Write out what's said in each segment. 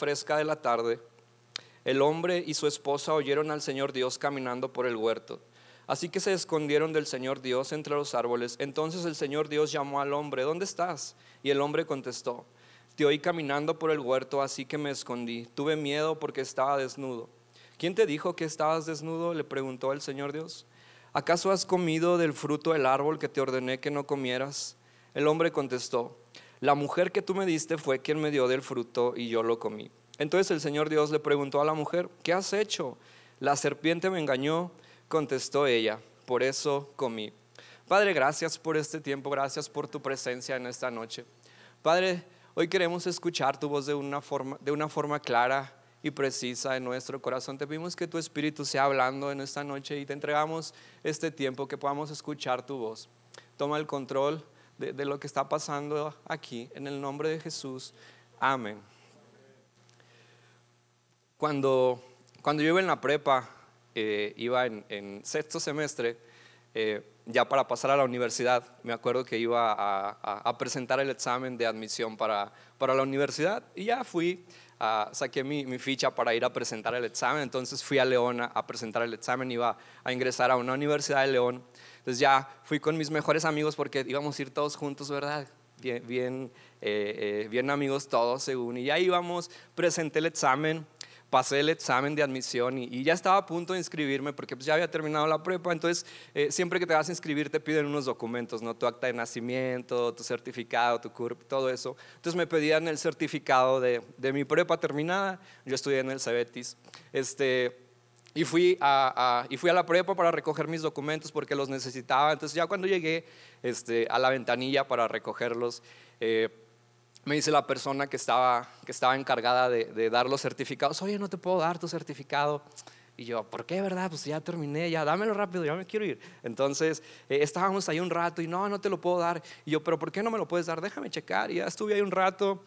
fresca de la tarde, el hombre y su esposa oyeron al Señor Dios caminando por el huerto. Así que se escondieron del Señor Dios entre los árboles. Entonces el Señor Dios llamó al hombre, ¿dónde estás? Y el hombre contestó, te oí caminando por el huerto, así que me escondí. Tuve miedo porque estaba desnudo. ¿Quién te dijo que estabas desnudo? le preguntó el Señor Dios. ¿Acaso has comido del fruto del árbol que te ordené que no comieras? El hombre contestó, la mujer que tú me diste fue quien me dio del fruto y yo lo comí. Entonces el Señor Dios le preguntó a la mujer, ¿qué has hecho? La serpiente me engañó contestó ella, por eso comí. Padre, gracias por este tiempo, gracias por tu presencia en esta noche. Padre, hoy queremos escuchar tu voz de una forma, clara y precisa en nuestro corazón. Te pedimos que tu Espíritu sea hablando en esta noche y te entregamos este tiempo que podamos escuchar tu voz. Toma el control de, de lo que está pasando aquí en el nombre de Jesús. Amén. Cuando, cuando yo iba en la prepa, eh, iba en, sexto semestre, eh, ya para pasar a la universidad, me acuerdo que iba a, presentar el examen de admisión para, para, la universidad y ya fui, saqué mi, mi, ficha para ir a presentar el examen, entonces fui a León a, presentar el examen, iba a ingresar a una universidad de León, entonces ya fui con mis mejores amigos porque íbamos a ir todos juntos, ¿verdad? Bien, bien, eh, bien amigos todos según, y ya íbamos, presenté el examen, pasé el examen de admisión y, ya estaba a punto de inscribirme porque pues ya había terminado la prepa. Entonces, eh, siempre que te vas a inscribir te piden unos documentos, ¿no? Tu acta de nacimiento, tu certificado, tu CURP, todo eso. Entonces me pedían el certificado de, de mi prepa terminada. Yo estudié en el Cebetis. Este, y fui, a, y fui a la prepa para recoger mis documentos porque los necesitaba. Entonces ya cuando llegué este, a la ventanilla para recogerlos, eh, me dice la persona que estaba, que estaba encargada de, dar los certificados, oye, no te puedo dar tu certificado. Y yo, ¿por qué, verdad? Pues ya terminé, ya dámelo rápido, ya me quiero ir. Entonces, eh, estábamos ahí un rato y no, no te lo puedo dar. Y yo, ¿pero por qué no me lo puedes dar? Déjame checar. Y ya estuve ahí un rato.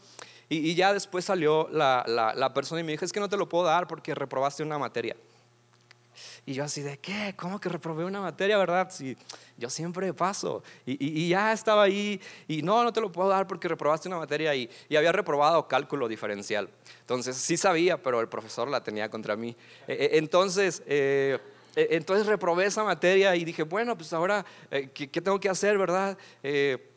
Y, ya después salió la, la persona y me dijo, es que no te lo puedo dar porque reprobaste una materia. Y yo así de, ¿qué? ¿Cómo que reprobé una materia, verdad? Si yo siempre paso. Y, ya estaba ahí y no, no te lo puedo dar porque reprobaste una materia y, había reprobado cálculo diferencial. Entonces sí sabía, pero el profesor la tenía contra mí. E, e, entonces... Eh, e, entonces reprobé esa materia y dije, bueno, pues ahora, eh, ¿qué, ¿qué, tengo que hacer, verdad? Eh,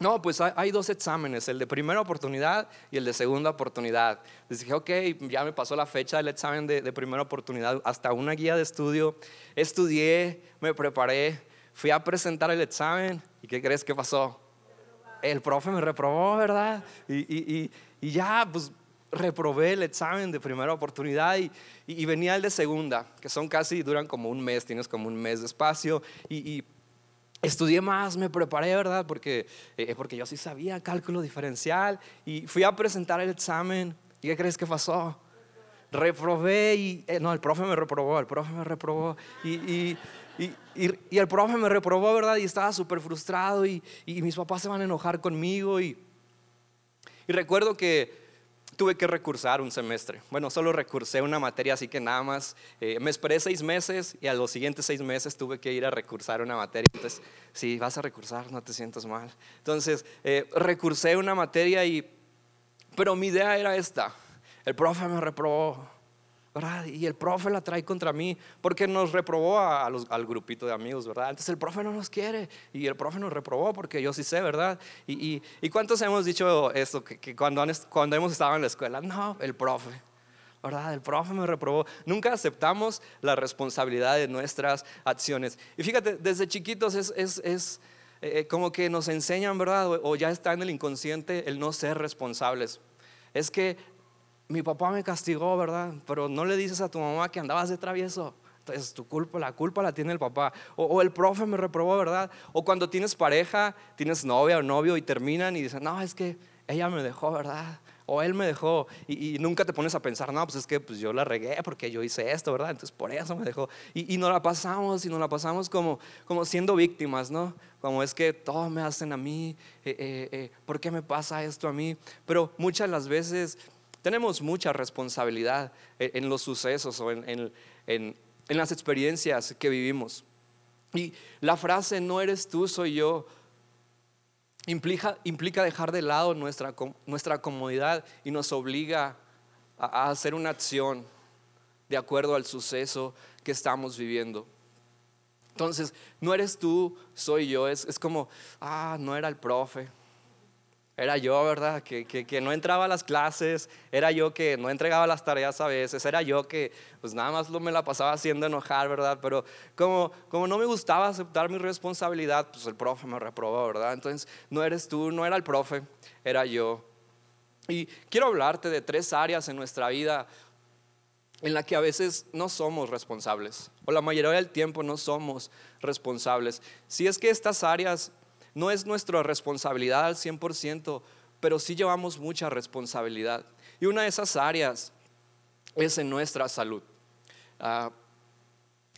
no, pues hay, dos exámenes, el de primera oportunidad y el de segunda oportunidad. Les dije, ok, ya me pasó la fecha del examen de, primera oportunidad, hasta una guía de estudio. Estudié, me preparé, fui a presentar el examen y ¿qué crees que pasó? El profe me reprobó, ¿verdad? Y, ya, pues reprobé el examen de primera oportunidad y, y, venía el de segunda, que son casi, duran como un mes, tienes como un mes de espacio y Estudié más, me preparé, ¿verdad? Porque, eh, porque yo sí sabía cálculo diferencial y fui a presentar el examen. ¿Y qué crees que pasó? Reprobé y, eh, no, el profe me reprobó, el profe me reprobó. Y, y, y, y el profe me reprobó, ¿verdad? Y estaba súper frustrado y, mis papás se van a enojar conmigo. Y, recuerdo que tuve que recursar un semestre. Bueno, solo recursé una materia, así que nada más eh, me esperé seis meses y a los siguientes seis meses tuve que ir a recursar una materia. Entonces, si vas a recursar, no te sientas mal. Entonces, eh, recursé una materia y, pero mi idea era esta. El profe me reprobó y el profe la trae contra mí porque nos reprobó al grupito de amigos, ¿verdad? Entonces el profe no nos quiere y el profe nos reprobó porque yo sí sé, ¿verdad? ¿Y, y, cuántos hemos dicho esto, que, cuando, cuando hemos estado en la escuela? No, el profe. ¿verdad? El profe me reprobó. Nunca aceptamos la responsabilidad de nuestras acciones. Y fíjate, desde chiquitos es, es, es eh, como que nos enseñan, ¿verdad? O, o, ya está en el inconsciente el no ser responsables. Es que mi papá me castigó, ¿verdad? Pero no le dices a tu mamá que andabas de travieso. Entonces tu culpa, la culpa la tiene el papá. O, el profe me reprobó, ¿verdad? O cuando tienes pareja, tienes novia o novio y terminan y dicen, no, es que ella me dejó, ¿verdad? O él me dejó. Y, nunca te pones a pensar, no, pues es que pues yo la regué porque yo hice esto, ¿verdad? Entonces por eso me dejó. Y, y nos la pasamos y nos la pasamos como, como siendo víctimas, ¿no? Como es que todo me hacen a mí, eh, eh, eh, ¿por qué me pasa esto a mí? Pero muchas de las veces tenemos mucha responsabilidad en los sucesos o en, las experiencias que vivimos. Y la frase no eres tú, soy yo, implica, implica dejar de lado nuestra, nuestra comodidad y nos obliga a, hacer una acción de acuerdo al suceso que estamos viviendo. Entonces, no eres tú, soy yo. Es, es como, ah, no era el profe, era yo, ¿verdad? Que, que, no entraba a las clases, era yo que no entregaba las tareas a veces, era yo que pues nada más me la pasaba haciendo enojar, ¿verdad? Pero como, como no me gustaba aceptar mi responsabilidad, pues el profe me reprobó, ¿verdad? Entonces no eres tú, no era el profe, era yo. Y quiero hablarte de tres áreas en nuestra vida en la que a veces no somos responsables, o la mayoría del tiempo no somos responsables. Si es que estas áreas no es nuestra responsabilidad al 100%, pero sí llevamos mucha responsabilidad. Y una de esas áreas es en nuestra salud. Ah,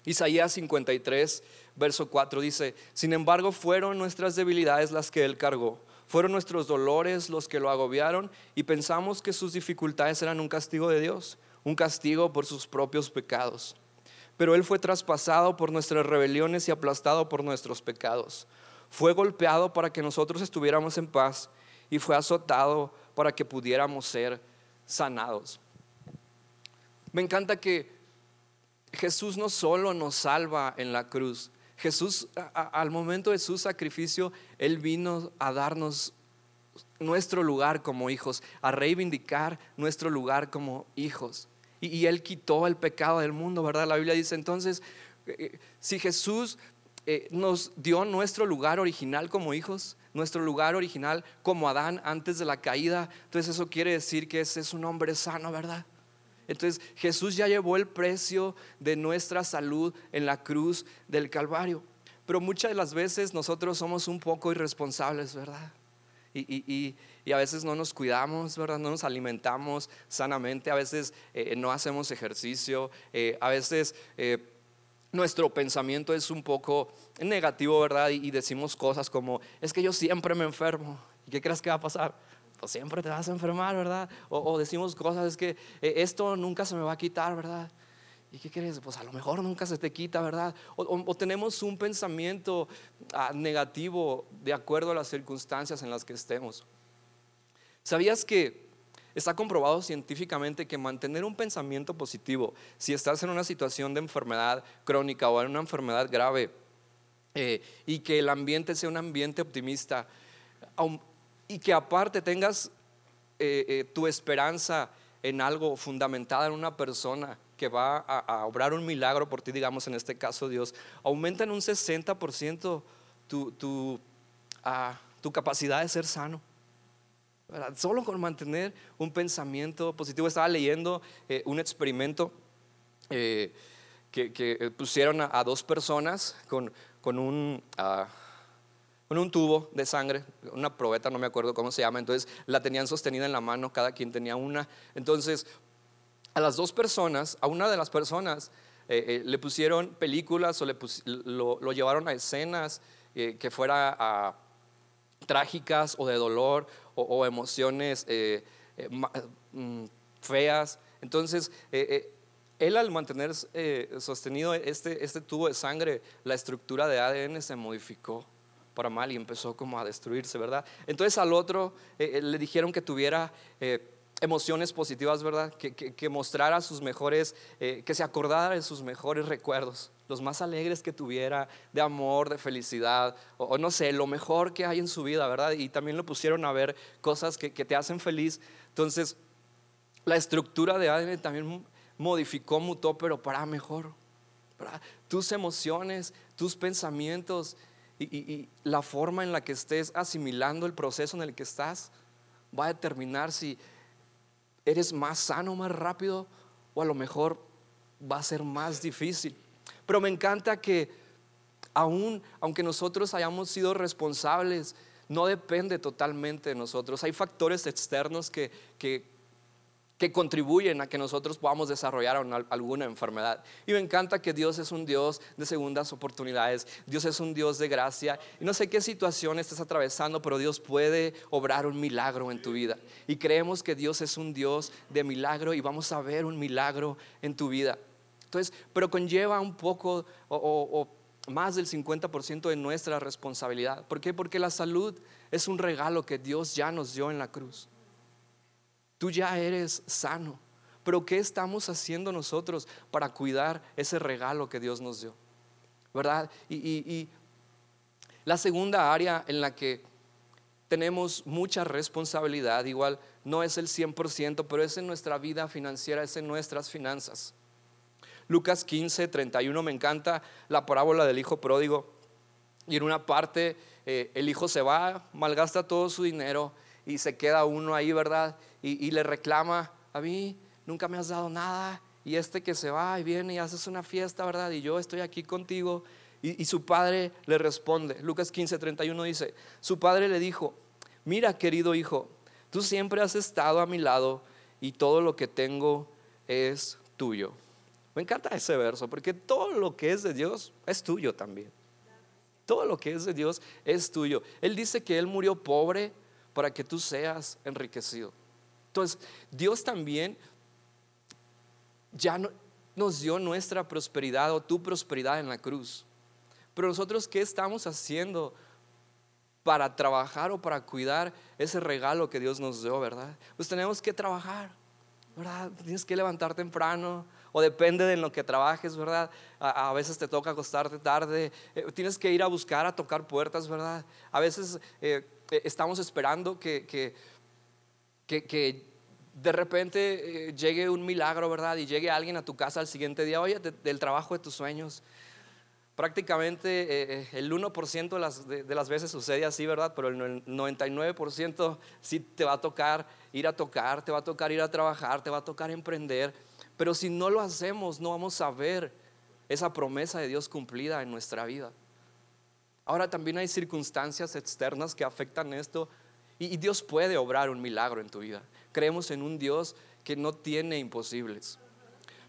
Isaías 53, verso 4 dice, sin embargo fueron nuestras debilidades las que Él cargó, fueron nuestros dolores los que lo agobiaron y pensamos que sus dificultades eran un castigo de Dios, un castigo por sus propios pecados. Pero Él fue traspasado por nuestras rebeliones y aplastado por nuestros pecados fue golpeado para que nosotros estuviéramos en paz y fue azotado para que pudiéramos ser sanados. Me encanta que Jesús no solo nos salva en la cruz, Jesús al momento de su sacrificio, Él vino a darnos nuestro lugar como hijos, a reivindicar nuestro lugar como hijos. Y, y Él quitó el pecado del mundo, ¿verdad? La Biblia dice entonces, eh, eh, si Jesús eh, nos dio nuestro lugar original como hijos, nuestro lugar original como Adán antes de la caída. Entonces eso quiere decir que ese es un hombre sano, ¿verdad? Entonces Jesús ya llevó el precio de nuestra salud en la cruz del Calvario. Pero muchas de las veces nosotros somos un poco irresponsables, ¿verdad? Y, a veces no nos cuidamos, ¿verdad? No nos alimentamos sanamente, a veces eh, no hacemos ejercicio, eh, a veces nuestro pensamiento es un poco negativo, ¿verdad? Y, decimos cosas como, es que yo siempre me enfermo. ¿Y qué crees que va a pasar? Pues siempre te vas a enfermar, ¿verdad? O, decimos cosas, es que eh, esto nunca se me va a quitar, ¿verdad? ¿Y qué crees? Pues a lo mejor nunca se te quita, ¿verdad? O, tenemos un pensamiento ah, negativo de acuerdo a las circunstancias en las que estemos. ¿Sabías que Está comprobado científicamente que mantener un pensamiento positivo, si estás en una situación de enfermedad crónica o en una enfermedad grave, eh, y que el ambiente sea un ambiente optimista, y que aparte tengas eh, eh, tu esperanza en algo fundamentada en una persona que va a, obrar un milagro por ti, digamos en este caso Dios, aumenta en un 60% tu, ah, tu capacidad de ser sano. Solo con mantener un pensamiento positivo. Estaba leyendo eh, un experimento eh, que, eh, pusieron a, dos personas con, con un... Ah, con un tubo de sangre, una probeta, no me acuerdo cómo se llama, entonces la tenían sostenida en la mano, cada quien tenía una. Entonces, a las dos personas, a una de las personas, le pusieron películas o le lo, llevaron a escenas que fuera a trágicas o de dolor o, emociones eh, eh, mm, feas. Entonces, eh, él al mantener sostenido este, este tubo de sangre, la estructura de ADN se modificó para mal y empezó como a destruirse, ¿verdad? Entonces al otro le dijeron que tuviera emociones positivas, ¿verdad? Que, mostrara sus mejores, que se acordara de sus mejores recuerdos los más alegres que tuviera, de amor, de felicidad, o, no sé, lo mejor que hay en su vida, ¿verdad? Y también lo pusieron a ver cosas que, te hacen feliz. Entonces, la estructura de ADN también modificó, mutó, pero para mejor. Tus emociones, tus pensamientos y, la forma en la que estés asimilando el proceso en el que estás va a determinar si eres más sano, más rápido o a lo mejor va a ser más difícil. Pero me encanta que aún, aunque nosotros hayamos sido responsables, no depende totalmente de nosotros. Hay factores externos que, que, contribuyen a que nosotros podamos desarrollar alguna enfermedad. Y me encanta que Dios es un Dios de segundas oportunidades, Dios es un Dios de gracia. Y no sé qué situación estás atravesando, pero Dios puede obrar un milagro en tu vida. Y creemos que Dios es un Dios de milagro y vamos a ver un milagro en tu vida. Entonces, pero conlleva un poco o, más del 50% de nuestra responsabilidad. ¿Por qué? Porque la salud es un regalo que Dios ya nos dio en la cruz. Tú ya eres sano. Pero ¿qué estamos haciendo nosotros para cuidar ese regalo que Dios nos dio? ¿Verdad? Y, la segunda área en la que tenemos mucha responsabilidad, igual no es el 100%, pero es en nuestra vida financiera, es en nuestras finanzas. Lucas 15, 31, me encanta la parábola del hijo pródigo. Y en una parte eh, el hijo se va, malgasta todo su dinero y se queda uno ahí, ¿verdad? Y, y le reclama, a mí nunca me has dado nada. Y este que se va y viene y haces una fiesta, ¿verdad? Y yo estoy aquí contigo. Y, su padre le responde, Lucas 15, 31 dice, su padre le dijo, mira querido hijo, tú siempre has estado a mi lado y todo lo que tengo es tuyo. Me encanta ese verso porque todo lo que es de Dios es tuyo también. Todo lo que es de Dios es tuyo. Él dice que Él murió pobre para que tú seas enriquecido. Entonces, Dios también ya nos dio nuestra prosperidad o tu prosperidad en la cruz. Pero nosotros, ¿qué estamos haciendo para trabajar o para cuidar ese regalo que Dios nos dio, verdad? Pues tenemos que trabajar, ¿verdad? Tienes que levantar temprano, o depende de lo que trabajes, ¿verdad? A, veces te toca acostarte tarde, eh, tienes que ir a buscar, a tocar puertas, ¿verdad? A veces eh, eh, estamos esperando que, que, que, de repente llegue un milagro, ¿verdad? Y llegue alguien a tu casa al siguiente día, oye, del trabajo de tus sueños. Prácticamente el 1% de las, de las veces sucede así, ¿verdad? Pero el 99% sí te va a tocar ir a tocar, te va a tocar ir a trabajar, te va a tocar emprender. Pero si no lo hacemos, no vamos a ver esa promesa de Dios cumplida en nuestra vida. Ahora también hay circunstancias externas que afectan esto y, Dios puede obrar un milagro en tu vida. Creemos en un Dios que no tiene imposibles.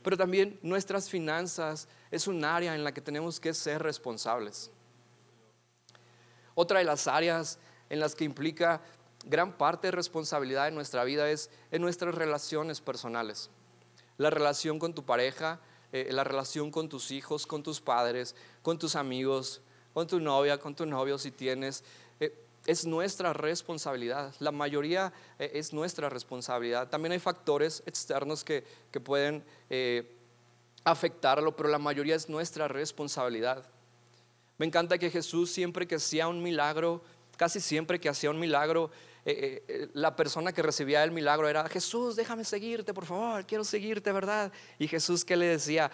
Pero también nuestras finanzas es un área en la que tenemos que ser responsables. Otra de las áreas en las que implica gran parte de responsabilidad en nuestra vida es en nuestras relaciones personales la relación con tu pareja, eh, la relación con tus hijos, con tus padres, con tus amigos, con tu novia, con tu novio si tienes. Eh, es nuestra responsabilidad, la mayoría eh, es nuestra responsabilidad. También hay factores externos que, que pueden afectarlo, pero la mayoría es nuestra responsabilidad. Me encanta que Jesús siempre que hacía un milagro, casi siempre que hacía un milagro, eh, eh, la persona que recibía el milagro era, Jesús, déjame seguirte, por favor, quiero seguirte, ¿verdad? Y Jesús que le decía,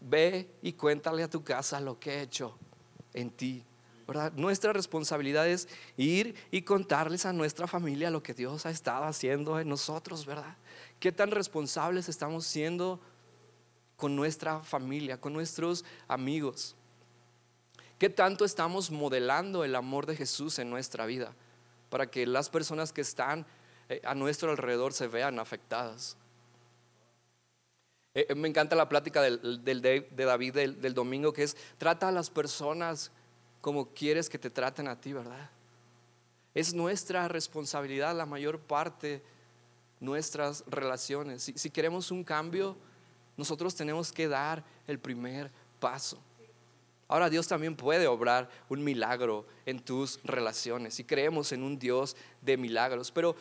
ve y cuéntale a tu casa lo que he hecho en ti. ¿verdad? Nuestra responsabilidad es ir y contarles a nuestra familia lo que Dios ha estado haciendo en nosotros, ¿verdad? ¿Qué tan responsables estamos siendo con nuestra familia, con nuestros amigos? ¿Qué tanto estamos modelando el amor de Jesús en nuestra vida? Para que las personas que están eh, a nuestro alrededor se vean afectadas. Eh, eh, me encanta la plática de David del, del domingo que es, trata a las personas como quieres que te traten a ti, ¿verdad? Es nuestra responsabilidad la mayor parte nuestras relaciones. Si, queremos un cambio, nosotros tenemos que dar el primer paso. Ahora Dios también puede obrar un milagro en tus relaciones y creemos en un Dios de milagros. Pero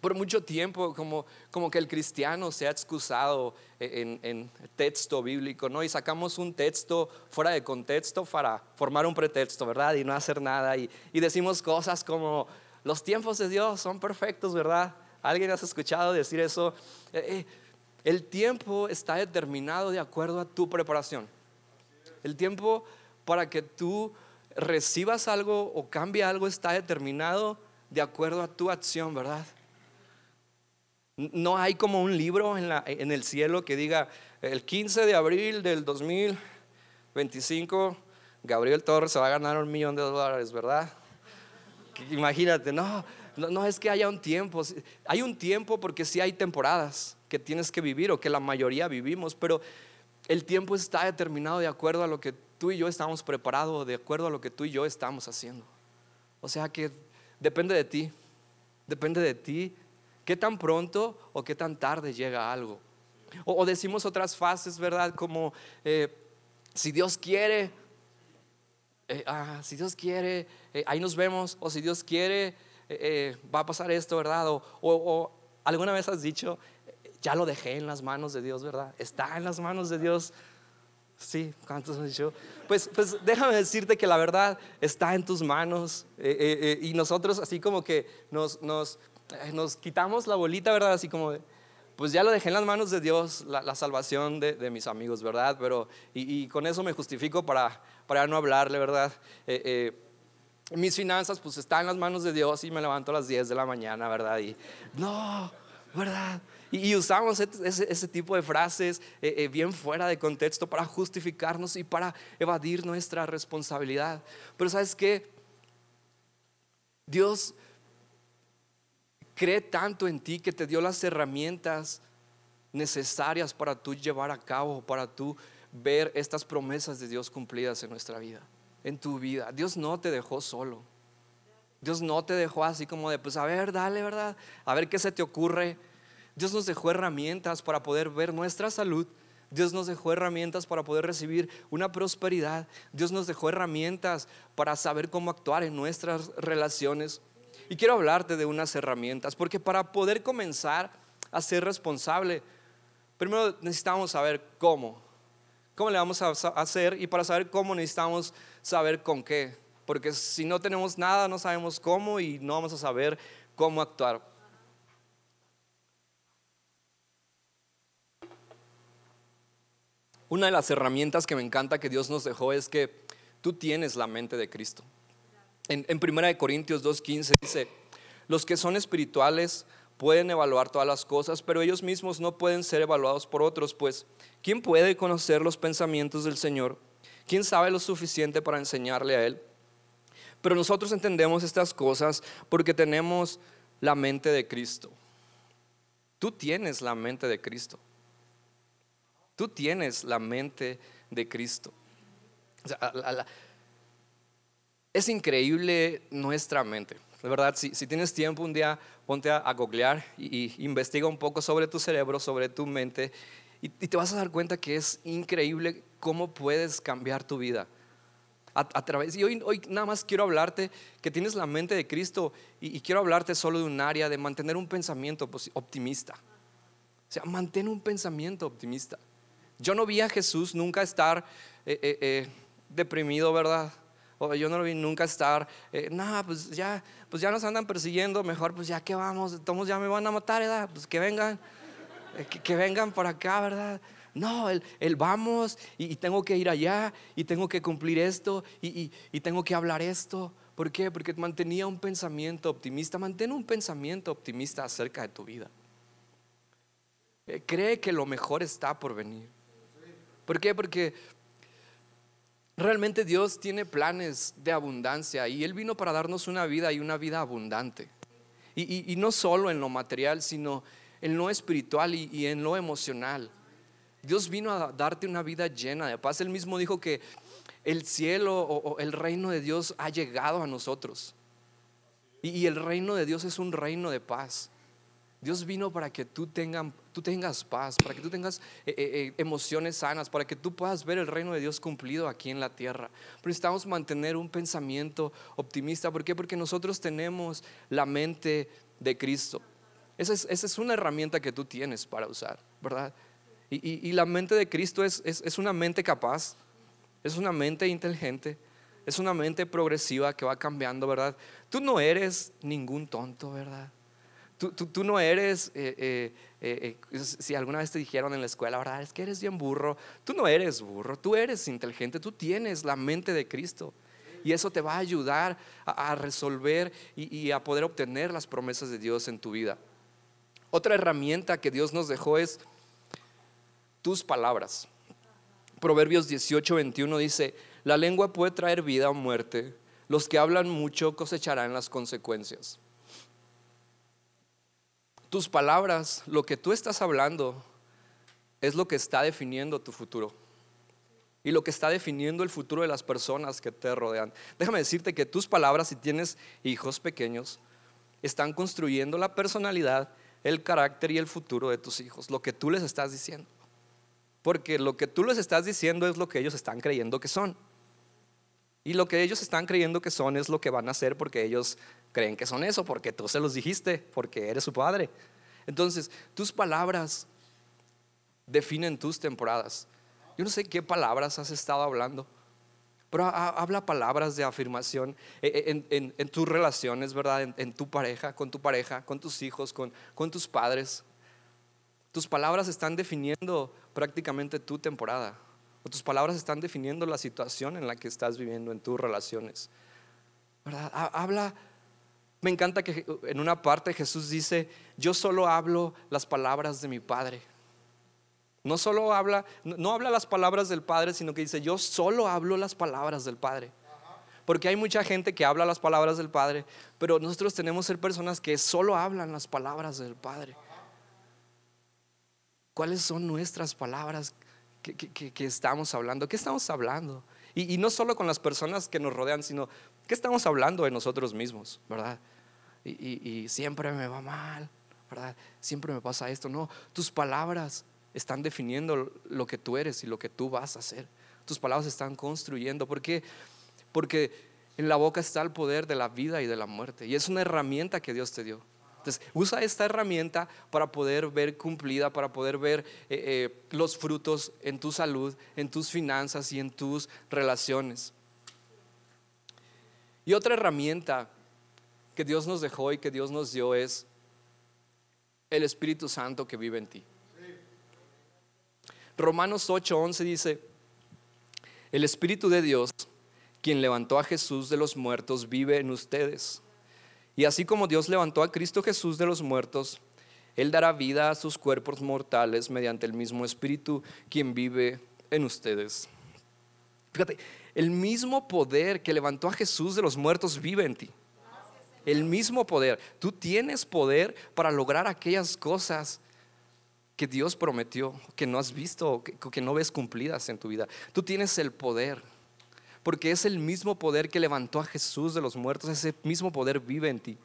por mucho tiempo como, como que el cristiano se ha excusado en, en, texto bíblico, ¿no? Y sacamos un texto fuera de contexto para formar un pretexto, ¿verdad? Y no hacer nada. Y, y decimos cosas como, los tiempos de Dios son perfectos, ¿verdad? ¿Alguien has escuchado decir eso? Eh, eh, el tiempo está determinado de acuerdo a tu preparación. El tiempo para que tú recibas algo o cambie algo está determinado de acuerdo a tu acción, ¿verdad? No hay como un libro en, el cielo que diga el 15 de abril del 2025 Gabriel Torres se va a ganar un millón de dólares, ¿verdad? Imagínate, no, no, no, es que haya un tiempo. Hay un tiempo porque sí hay temporadas que tienes que vivir o que la mayoría vivimos, pero el tiempo está determinado de acuerdo a lo que tú y yo estamos preparados, de acuerdo a lo que tú y yo estamos haciendo. O sea que depende de ti, depende de ti qué tan pronto o qué tan tarde llega algo. O, decimos otras fases, ¿verdad? Como eh, si Dios quiere, eh, ah, si Dios quiere, eh, ahí nos vemos, o si Dios quiere, va a pasar esto, ¿verdad? o alguna vez has dicho, ya lo dejé en las manos de Dios, ¿verdad? Está en las manos de Dios. Sí, ¿cuántos han dicho? Pues, pues déjame decirte que la verdad está en tus manos eh, eh, eh, y nosotros así como que nos, nos, nos, quitamos la bolita, ¿verdad? Así como, pues ya lo dejé en las manos de Dios, la, salvación de, mis amigos, ¿verdad? Pero, y, con eso me justifico para, para no hablarle, ¿verdad? mis finanzas pues están en las manos de Dios y me levanto a las 10 de la mañana, ¿verdad? Y no, ¿verdad? Y, usamos ese, tipo de frases eh, eh, bien fuera de contexto para justificarnos y para evadir nuestra responsabilidad. Pero sabes qué? Dios cree tanto en ti que te dio las herramientas necesarias para tú llevar a cabo, para tú ver estas promesas de Dios cumplidas en nuestra vida, en tu vida. Dios no te dejó solo. Dios no te dejó así como de, pues a ver, dale, ¿verdad? A ver qué se te ocurre. Dios nos dejó herramientas para poder ver nuestra salud. Dios nos dejó herramientas para poder recibir una prosperidad. Dios nos dejó herramientas para saber cómo actuar en nuestras relaciones. Y quiero hablarte de unas herramientas, porque para poder comenzar a ser responsable, primero necesitamos saber cómo. ¿Cómo le vamos a hacer? Y para saber cómo necesitamos saber con qué. Porque si no tenemos nada, no sabemos cómo y no vamos a saber cómo actuar. Una de las herramientas que me encanta que Dios nos dejó es que tú tienes la mente de Cristo. En, en 1 Corintios 2.15 dice, los que son espirituales pueden evaluar todas las cosas, pero ellos mismos no pueden ser evaluados por otros, pues ¿quién puede conocer los pensamientos del Señor? ¿Quién sabe lo suficiente para enseñarle a Él? Pero nosotros entendemos estas cosas porque tenemos la mente de Cristo. Tú tienes la mente de Cristo. Tú tienes la mente de Cristo. es increíble nuestra mente. De verdad, si, tienes tiempo un día, ponte a, googlear y, investiga un poco sobre tu cerebro, sobre tu mente, y, te vas a dar cuenta que es increíble cómo puedes cambiar tu vida. A, través, y hoy, nada más quiero hablarte que tienes la mente de Cristo y, y quiero hablarte solo de un área de mantener un pensamiento optimista. O sea, mantén un pensamiento optimista. Yo no vi a Jesús nunca estar eh, eh, eh, deprimido, ¿verdad? Yo no lo vi nunca estar, nada, pues ya, pues ya nos andan persiguiendo, mejor pues ya que vamos, todos ya me van a matar, ¿verdad? Pues que vengan, que, vengan por acá, ¿verdad? No, el, vamos y, tengo que ir allá y tengo que cumplir esto y, y tengo que hablar esto. ¿Por qué? Porque mantenía un pensamiento optimista. Mantén un pensamiento optimista acerca de tu vida. Cree que lo mejor está por venir. ¿Por qué? Porque realmente Dios tiene planes de abundancia y Él vino para darnos una vida y una vida abundante. Y, no solo en lo material, sino en lo espiritual y, en lo emocional. Dios vino a darte una vida llena de paz. Él mismo dijo que el cielo o, el reino de Dios ha llegado a nosotros. y el reino de Dios es un reino de paz. Dios vino para que tú, tú tengas paz, para que tú tengas eh, eh, eh, emociones sanas, para que tú puedas ver el reino de Dios cumplido aquí en la tierra. Pero necesitamos mantener un pensamiento optimista. ¿Por qué? Porque nosotros tenemos la mente de Cristo. Esa es, una herramienta que tú tienes para usar, ¿verdad? Y, la mente de Cristo es, es una mente capaz, es una mente inteligente, es una mente progresiva que va cambiando, ¿verdad? Tú no eres ningún tonto, ¿verdad? Tú, no eres, eh, eh, eh, si alguna vez te dijeron en la escuela, ¿verdad? Es que eres bien burro. Tú no eres burro, tú eres inteligente, tú tienes la mente de Cristo. Y eso te va a ayudar a, resolver y, a poder obtener las promesas de Dios en tu vida. Otra herramienta que Dios nos dejó es tus palabras. Proverbios 18, 21 dice, la lengua puede traer vida o muerte. Los que hablan mucho cosecharán las consecuencias. Tus palabras, lo que tú estás hablando, es lo que está definiendo tu futuro. Y lo que está definiendo el futuro de las personas que te rodean. Déjame decirte que tus palabras, si tienes hijos pequeños, están construyendo la personalidad, el carácter y el futuro de tus hijos. Lo que tú les estás diciendo. Porque lo que tú les estás diciendo es lo que ellos están creyendo que son. Y lo que ellos están creyendo que son es lo que van a hacer porque ellos creen que son eso, porque tú se los dijiste, porque eres su padre. Entonces, tus palabras definen tus temporadas. Yo no sé qué palabras has estado hablando, pero habla palabras de afirmación e, e, en, tus relaciones, ¿verdad? En, tu pareja, con tu pareja, con tus hijos, con, con tus padres. Tus palabras están definiendo prácticamente tu temporada. O tus palabras están definiendo la situación en la que estás viviendo en tus relaciones. ¿Verdad? Habla me encanta que en una parte Jesús dice, yo solo hablo las palabras de mi Padre. No solo habla, no habla las palabras del Padre, sino que dice, yo solo hablo las palabras del Padre. Porque hay mucha gente que habla las palabras del Padre, pero nosotros tenemos que ser personas que solo hablan las palabras del Padre. ¿Cuáles son nuestras palabras que, estamos hablando? ¿Qué estamos hablando? Y, y, no solo con las personas que nos rodean, sino ¿qué estamos hablando de nosotros mismos? ¿Verdad? Y, siempre me va mal, ¿verdad? Siempre me pasa esto. No, tus palabras están definiendo lo que tú eres y lo que tú vas a hacer. Tus palabras están construyendo. ¿Por qué? Porque en la boca está el poder de la vida y de la muerte. Y es una herramienta que Dios te dio. Entonces, usa esta herramienta para poder ver cumplida, para poder ver eh, eh, los frutos en tu salud, en tus finanzas y en tus relaciones. Y otra herramienta que Dios nos dejó y que Dios nos dio es el Espíritu Santo que vive en ti. Romanos 8:11 dice, el Espíritu de Dios, quien levantó a Jesús de los muertos, vive en ustedes. Y así como Dios levantó a Cristo Jesús de los muertos, Él dará vida a sus cuerpos mortales mediante el mismo Espíritu, quien vive en ustedes. Fíjate, el mismo poder que levantó a Jesús de los muertos vive en ti el mismo poder. Tú tienes poder para lograr aquellas cosas que Dios prometió, que no has visto, que, no ves cumplidas en tu vida. Tú tienes el poder, porque es el mismo poder que levantó a Jesús de los muertos, ese mismo poder vive en ti.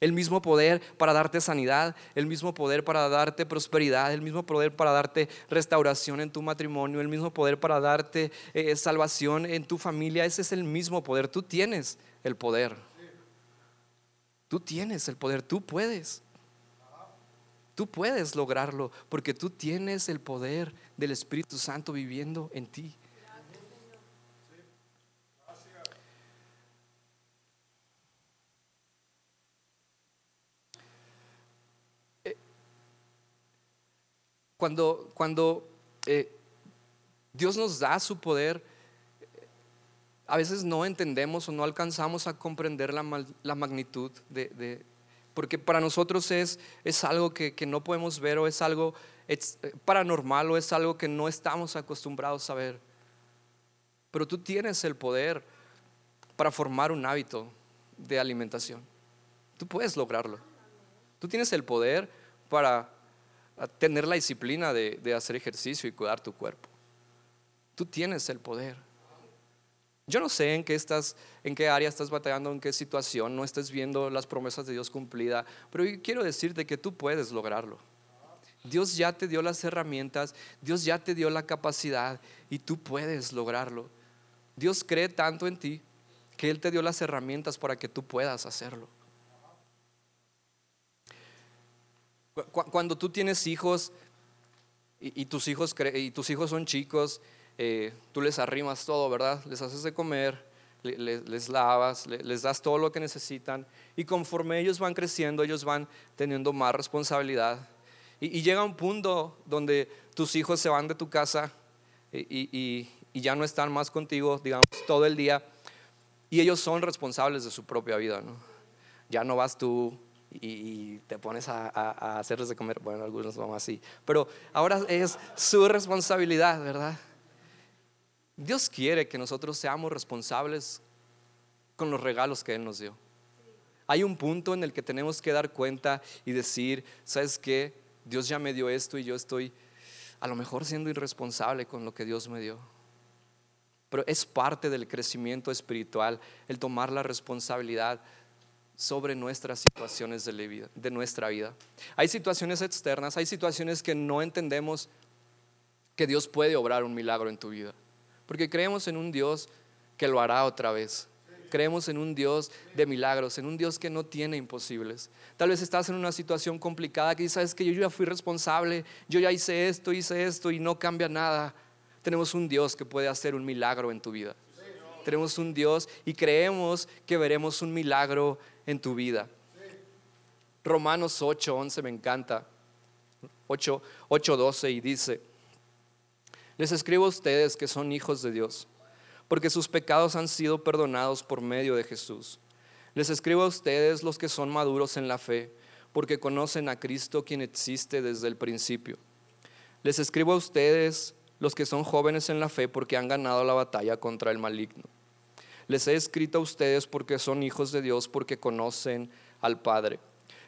El mismo poder para darte sanidad, el mismo poder para darte prosperidad, el mismo poder para darte restauración en tu matrimonio, el mismo poder para darte eh, salvación en tu familia. Ese es el mismo poder. Tú tienes el poder. Tú tienes el poder, tú puedes. Tú puedes lograrlo porque tú tienes el poder del Espíritu Santo viviendo en ti. Eh, cuando, cuando eh, Dios nos da su poder, a veces no entendemos o no alcanzamos a comprender la, magnitud de, porque para nosotros es, es algo que, no podemos ver o es algo eh, paranormal o es algo que no estamos acostumbrados a ver. Pero tú tienes el poder para formar un hábito de alimentación. Tú puedes lograrlo. Tú tienes el poder para tener la disciplina de, de hacer ejercicio y cuidar tu cuerpo. Tú tienes el poder. Yo no sé en qué estás, en qué área estás batallando, en qué situación, no estés viendo las promesas de Dios cumplidas, pero quiero decirte que tú puedes lograrlo. Dios ya te dio las herramientas, Dios ya te dio la capacidad y tú puedes lograrlo. Dios cree tanto en ti que Él te dio las herramientas para que tú puedas hacerlo. Cuando tú tienes hijos y, tus, hijos y tus hijos son chicos, eh, tú les arrimas todo, ¿verdad? Les haces de comer, les, lavas, les, das todo lo que necesitan y conforme ellos van creciendo, ellos van teniendo más responsabilidad. Y, llega un punto donde tus hijos se van de tu casa y, ya no están más contigo, digamos, todo el día y ellos son responsables de su propia vida, ¿no? Ya no vas tú y, te pones a, a, hacerles de comer, bueno, algunos van así, pero ahora es su responsabilidad, ¿verdad? Dios quiere que nosotros seamos responsables con los regalos que Él nos dio. Hay un punto en el que tenemos que dar cuenta y decir, ¿sabes qué? Dios ya me dio esto y yo estoy a lo mejor siendo irresponsable con lo que Dios me dio. Pero es parte del crecimiento espiritual el tomar la responsabilidad sobre nuestras situaciones de, vida, de nuestra vida. Hay situaciones externas, hay situaciones que no entendemos que Dios puede obrar un milagro en tu vida porque creemos en un Dios que lo hará otra vez. Creemos en un Dios de milagros, en un Dios que no tiene imposibles. Tal vez estás en una situación complicada que sabes que yo ya fui responsable, yo ya hice esto, hice esto y no cambia nada. Tenemos un Dios que puede hacer un milagro en tu vida. Tenemos un Dios y creemos que veremos un milagro en tu vida. Romanos 8, 11 me encanta. 8, 8, 12 y dice, les escribo a ustedes que son hijos de Dios porque sus pecados han sido perdonados por medio de Jesús. Les escribo a ustedes los que son maduros en la fe, porque conocen a Cristo quien existe desde el principio. Les escribo a ustedes los que son jóvenes en la fe, porque han ganado la batalla contra el maligno. Les he escrito a ustedes porque son hijos de Dios, porque conocen al Padre.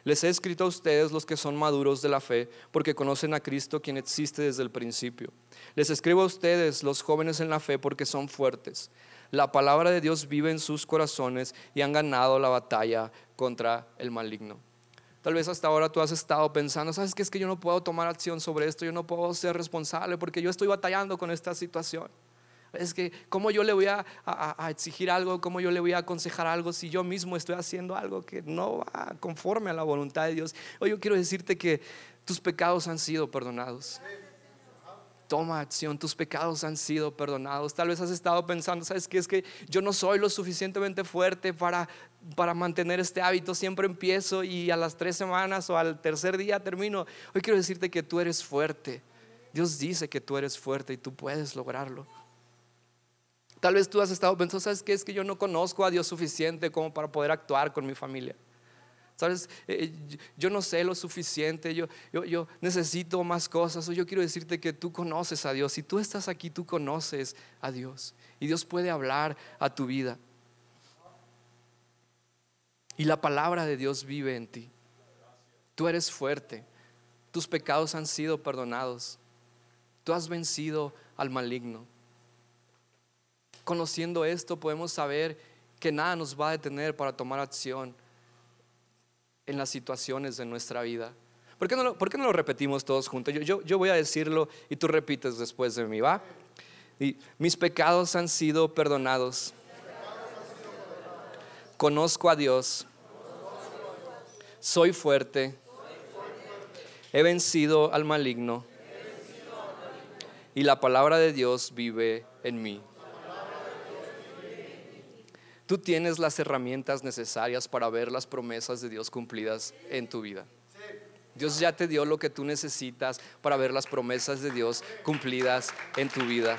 Les he escrito a ustedes los que son maduros de la fe, porque conocen a Cristo quien existe desde el principio. Les escribo a ustedes los jóvenes en la fe, porque son fuertes. La palabra de Dios vive en sus corazones y han ganado la batalla contra el maligno. Tal vez hasta ahora tú has estado pensando, ¿sabes qué? Es que yo no puedo tomar acción sobre esto, yo no puedo ser responsable porque yo estoy batallando con esta situación. Es que, ¿cómo yo le voy a, exigir algo? ¿Cómo yo le voy a aconsejar algo si yo mismo estoy haciendo algo que no va conforme a la voluntad de Dios? Hoy yo quiero decirte que tus pecados han sido perdonados. Toma acción, tus pecados han sido perdonados. Tal vez has estado pensando, ¿sabes qué? Es que yo no soy lo suficientemente fuerte para, para mantener este hábito. Siempre empiezo y a las tres semanas o al tercer día termino. Hoy quiero decirte que tú eres fuerte. Dios dice que tú eres fuerte y tú puedes lograrlo. Tal vez tú has estado pensando, ¿sabes qué? Es que yo no conozco a Dios suficiente como para poder actuar con mi familia. ¿Sabes? Eh, eh, yo no sé lo suficiente, yo, yo, yo necesito más cosas. Yo quiero decirte que tú conoces a Dios. Si tú estás aquí, tú conoces a Dios. Y Dios puede hablar a tu vida. Y la palabra de Dios vive en ti. Tú eres fuerte. Tus pecados han sido perdonados. Tú has vencido al maligno. Conociendo esto podemos saber que nada nos va a detener para tomar acción en las situaciones de nuestra vida. ¿Por qué no lo, por qué no lo repetimos todos juntos? Yo, yo, yo, voy a decirlo y tú repites después de mí, ¿va? Y mis pecados han sido perdonados. Conozco a Dios. Soy fuerte. He vencido al maligno. Y la palabra de Dios vive en mí. Tú tienes las herramientas necesarias para ver las promesas de Dios cumplidas en tu vida. Dios ya te dio lo que tú necesitas para ver las promesas de Dios cumplidas en tu vida.